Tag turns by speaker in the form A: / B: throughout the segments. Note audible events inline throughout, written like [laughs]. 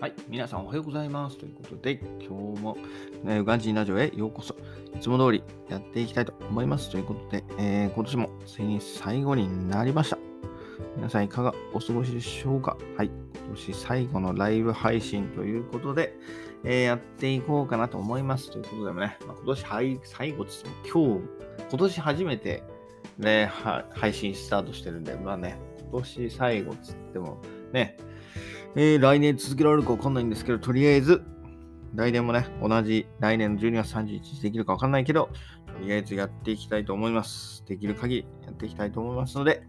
A: はい、皆さんおはようございます。ということで、今日も、ね、ウガンジンラジオへようこそ。いつも通りやっていきたいと思います。ということで、えー、今年もついに最後になりました。皆さんいかがお過ごしでしょうか？はい、今年最後のライブ配信ということで、えー、やっていこうかなと思います。ということでもね、まあ、今年はい最後です今日、今年初めて、ね、配信スタートしてるんで、まあね、今年最後つっても、ね、えー、来年続けられるかわかんないんですけど、とりあえず、来年もね、同じ来年の12月31日できるかわかんないけど、とりあえずやっていきたいと思います。できる限りやっていきたいと思いますので、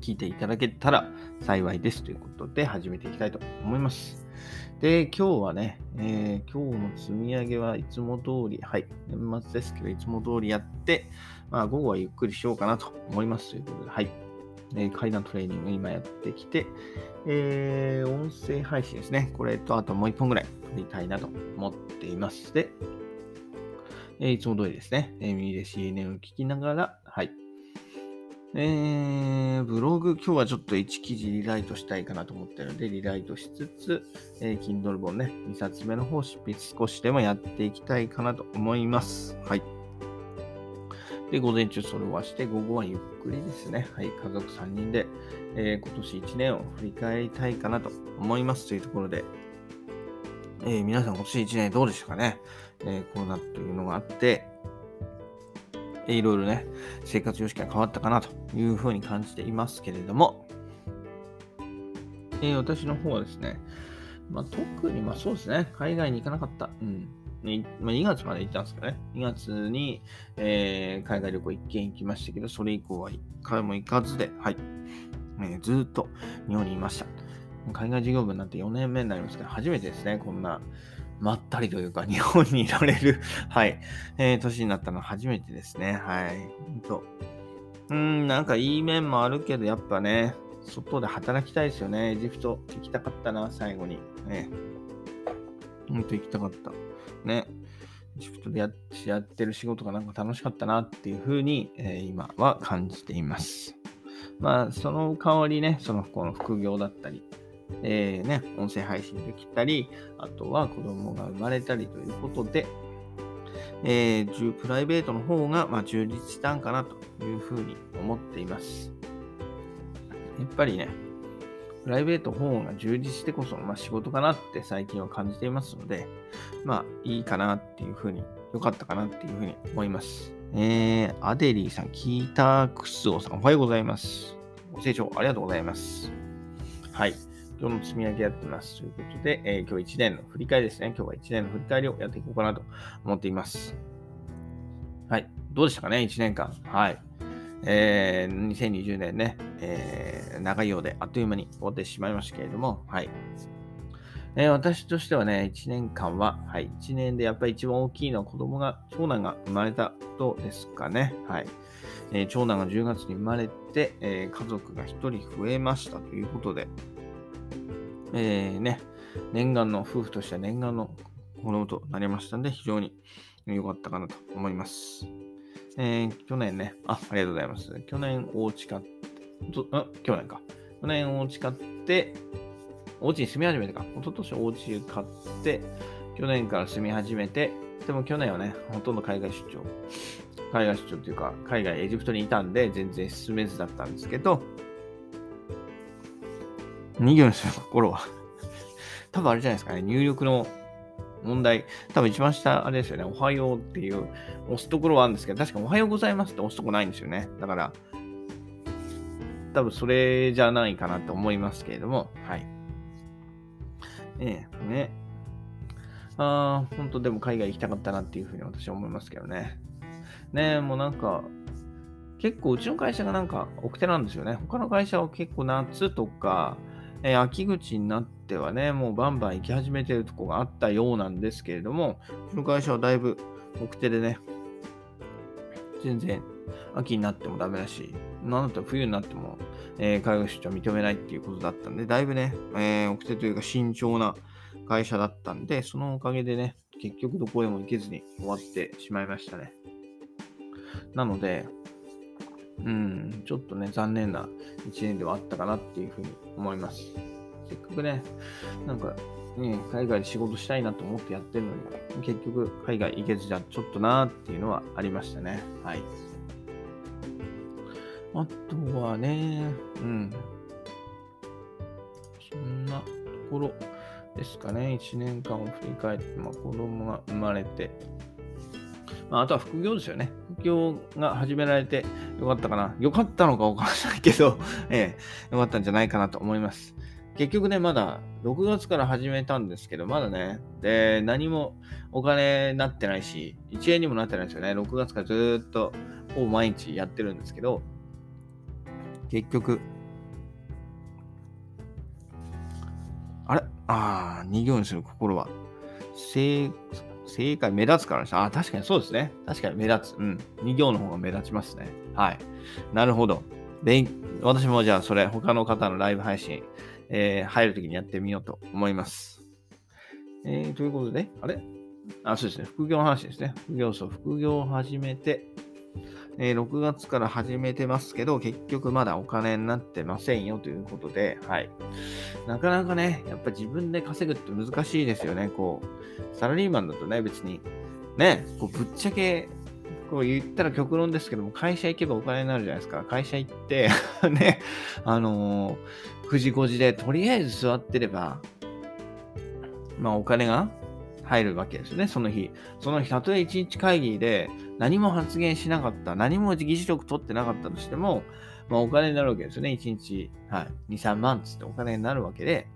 A: 聞いていただけたら幸いですということで始めていきたいと思います。で、今日はね、えー、今日の積み上げはいつも通り、はい、年末ですけど、いつも通りやって、まあ、午後はゆっくりしようかなと思いますということで、はい。え階段トレーニング今やってきて、えー、音声配信ですね。これと、あともう一本ぐらい撮りたいなと思っています。で、えー、いつも通りですね。えー、耳で CNN を聞きながら、はい。えー、ブログ、今日はちょっと1記事リライトしたいかなと思ってるので、リライトしつつ、えー、Kindle 本ね、2冊目の方執筆少しでもやっていきたいかなと思います。はい。で、午前中それをして、午後はゆっくりですね。はい、家族3人で、えー、今年1年を振り返りたいかなと思いますというところで、えー、皆さん今年1年どうでしたかね、えー、コロナというのがあって、えー、いろいろね、生活様式が変わったかなというふうに感じていますけれども、え、私の方はですね、まあ、特に、まあそうですね、海外に行かなかった。うん。まあ、2月まで行ったんですかね。2月に、えー、海外旅行1件行きましたけど、それ以降は1回も行かずで、はい。えー、ずっと日本にいました。海外事業部になんて4年目になりますけど、初めてですね、こんな、まったりというか、日本にいられる [laughs] はい、えー、年になったのは初めてですね。はい。と。うん、なんかいい面もあるけど、やっぱね、外で働きたいですよね。エジプト行きたかったな、最後に。ね。ほんと行きたかった。ね、シフトでややってる仕事がなんか楽しかったなっていうふうに、えー、今は感じています。まあ、その代わりね、そのこの副業だったり、えー、ね、音声配信できたり、あとは子供が生まれたりということで、えー、プライベートの方が、まあ、充実したんかなというふうに思っています。やっぱりね、プライベート方が充実してこその、まあ、仕事かなって最近は感じていますので、まあいいかなっていうふうに、良かったかなっていうふうに思います。えー、アデリーさん、キータークスオさん、おはようございます。ご清聴ありがとうございます。はい。今日の積み上げやってます。ということで、えー、今日1年の振り返りですね。今日は1年の振り返りをやっていこうかなと思っています。はい。どうでしたかね ?1 年間。はい。えー、2020年ね、えー、長いようであっという間に終わってしまいましたけれども、はい。えー、私としてはね、1年間は、はい、1年でやっぱり一番大きいのは子供が、長男が生まれたことですかね。はい。えー、長男が10月に生まれて、えー、家族が1人増えましたということで、えー、ね、念願の、夫婦としては念願の子供となりましたんで、非常に良かったかなと思います。えー、去年ね、あ、ありがとうございます。去年お家買って、あ、去年か。去年お家買って、お家に住み始めてか。一昨年お家買って、去年から住み始めて、でも去年はね、ほとんど海外出張。海外出張っていうか、海外エジプトにいたんで、全然進めずだったんですけど、2行のところは多分あれじゃないですかね、入力の問題、多分一番下、あれですよね、おはようっていう押すところはあるんですけど、確かおはようございますって押すとこないんですよね。だから、多分それじゃないかなと思いますけれども、はい。ええ、ね。ああ、本当でも海外行きたかったなっていうふうに私は思いますけどね。ねもうなんか、結構うちの会社がなんか奥手なんですよね。他の会社は結構夏とか、え、秋口になっってはね、もうバンバン行き始めてるとこがあったようなんですけれども、この会社はだいぶ奥手でね、全然秋になってもダメだし、なんだったら冬になっても、えー、海外出張認めないっていうことだったんで、だいぶね、えー、奥手というか慎重な会社だったんで、そのおかげでね、結局どこへも行けずに終わってしまいましたね。なので、うん、ちょっとね、残念な1年ではあったかなっていうふうに思います。せっかくね、なんか、ね、海外で仕事したいなと思ってやってるのに、結局海外行けずじゃちょっとなーっていうのはありましたね。はい。あとはね、うん。そんなところですかね。1年間を振り返って、まあ、子供が生まれて、まあ、あとは副業ですよね。副業が始められてよかったかな。よかったのかわからないけど、[laughs] ええ、よかったんじゃないかなと思います。結局ね、まだ6月から始めたんですけど、まだね、で、何もお金になってないし、1円にもなってないですよね。6月からずっと、ほぼ毎日やってるんですけど、結局、あれ？ああ、2行にする心は。正、正解目立つからです。ああ、確かにそうですね。確かに目立つ。うん。2行の方が目立ちますね。はい。なるほど。で私もじゃあそれ、他の方のライブ配信、えー、入るときにやってみようと思います。えー、ということで、あれ？あ、そうですね。副業の話ですね。副業、そう、副業を始めて、えー、6月から始めてますけど、結局まだお金になってませんよということで、はい。なかなかね、やっぱ自分で稼ぐって難しいですよね。こう、サラリーマンだとね、別に、ね、こうぶっちゃけ、こう言ったら極論ですけども、会社行けばお金になるじゃないですか。会社行って [laughs] ね、あのー、9時5時でとりあえず座ってれば、まあお金が入るわけですよね、その日。その日、たとえ1日会議で何も発言しなかった、何も議事録取ってなかったとしても、まあ、お金になるわけですよね。1日、はい、2、3万つってお金になるわけで、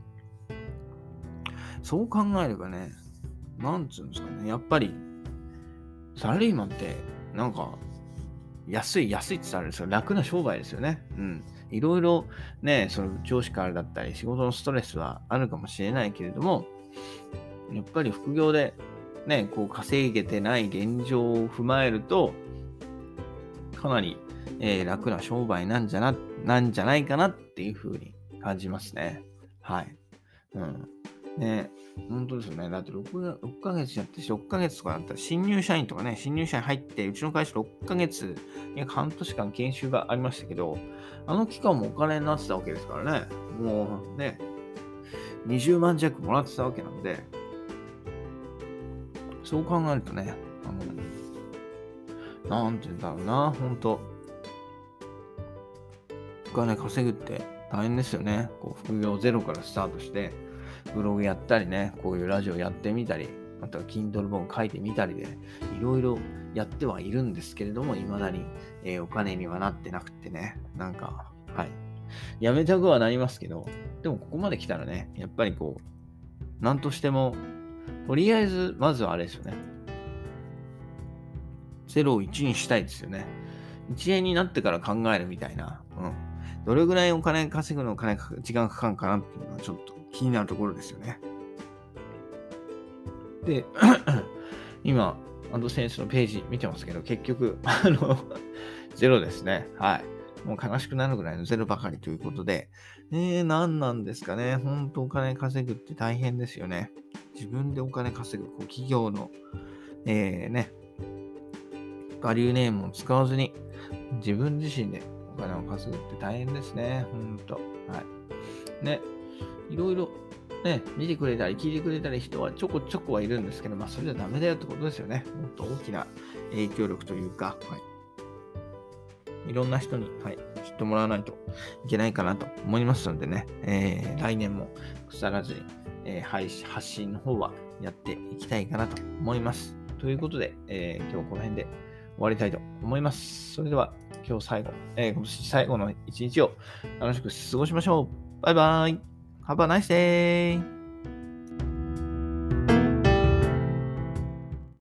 A: そう考えればね、なんつうんですかね、やっぱり、サラリーマンって、なんか、安い、安いって言ったらあれですよ。楽な商売ですよね。うん。いろいろね、その上司からだったり、仕事のストレスはあるかもしれないけれども、やっぱり副業でね、こう稼げてない現状を踏まえると、かなり、えー、楽な商売なんじゃな、なんじゃないかなっていうふうに感じますね。はい。うん。ね、本当ですよね。だって 6, 6ヶ月やって6ヶ月とかだったら新入社員とかね、新入社員入って、うちの会社6ヶ月、約半年間研修がありましたけど、あの期間もお金になってたわけですからね。もうね、20万弱もらってたわけなんで、そう考えるとね、あの、なんて言うんだろうな、ほんと。お金稼ぐって大変ですよね。こう副業ゼロからスタートして、ブログやったりね、こういうラジオやってみたり、または Kindle 本書いてみたりで、いろいろやってはいるんですけれども、未だに、えー、お金にはなってなくてね、なんか、はい。やめたくはなりますけど、でもここまで来たらね、やっぱりこう、なんとしてもとりあえず、まずはあれですよね。0を1にしたいですよね。1円になってから考えるみたいな。うん。どれぐらいお金稼ぐのお金時間かかるかなっていうのはちょっと気になるところですよね。で、[coughs] 今、アドセンスのページ見てますけど、結局、[laughs] あの、ゼロですね。はい。もう悲しくなるぐらいのゼロばかりということで、え、何なんですかね。本当お金稼ぐって大変ですよね。自分でお金稼ぐ、こう企業の、えー、ね、バリューネームを使わずに、自分自身でお金を稼ぐって大変ですね。ほんと。はい。ね、いろいろね、見てくれたり聞いてくれたり人はちょこちょこはいるんですけど、まあそれじゃダメだよってことですよね。もっと大きな影響力というか、はい。いろんな人に、はい、知ってもらわないといけないかなと思いますのでね、えー、来年も腐らずに、えー、発信の方はやっていきたいかなと思います。ということで、えー、今日この辺で終わりたいと思います。それでは今日最後、えー、今年最後の一日を楽しく過ごしましょう。バイバーイ !Have a nice day!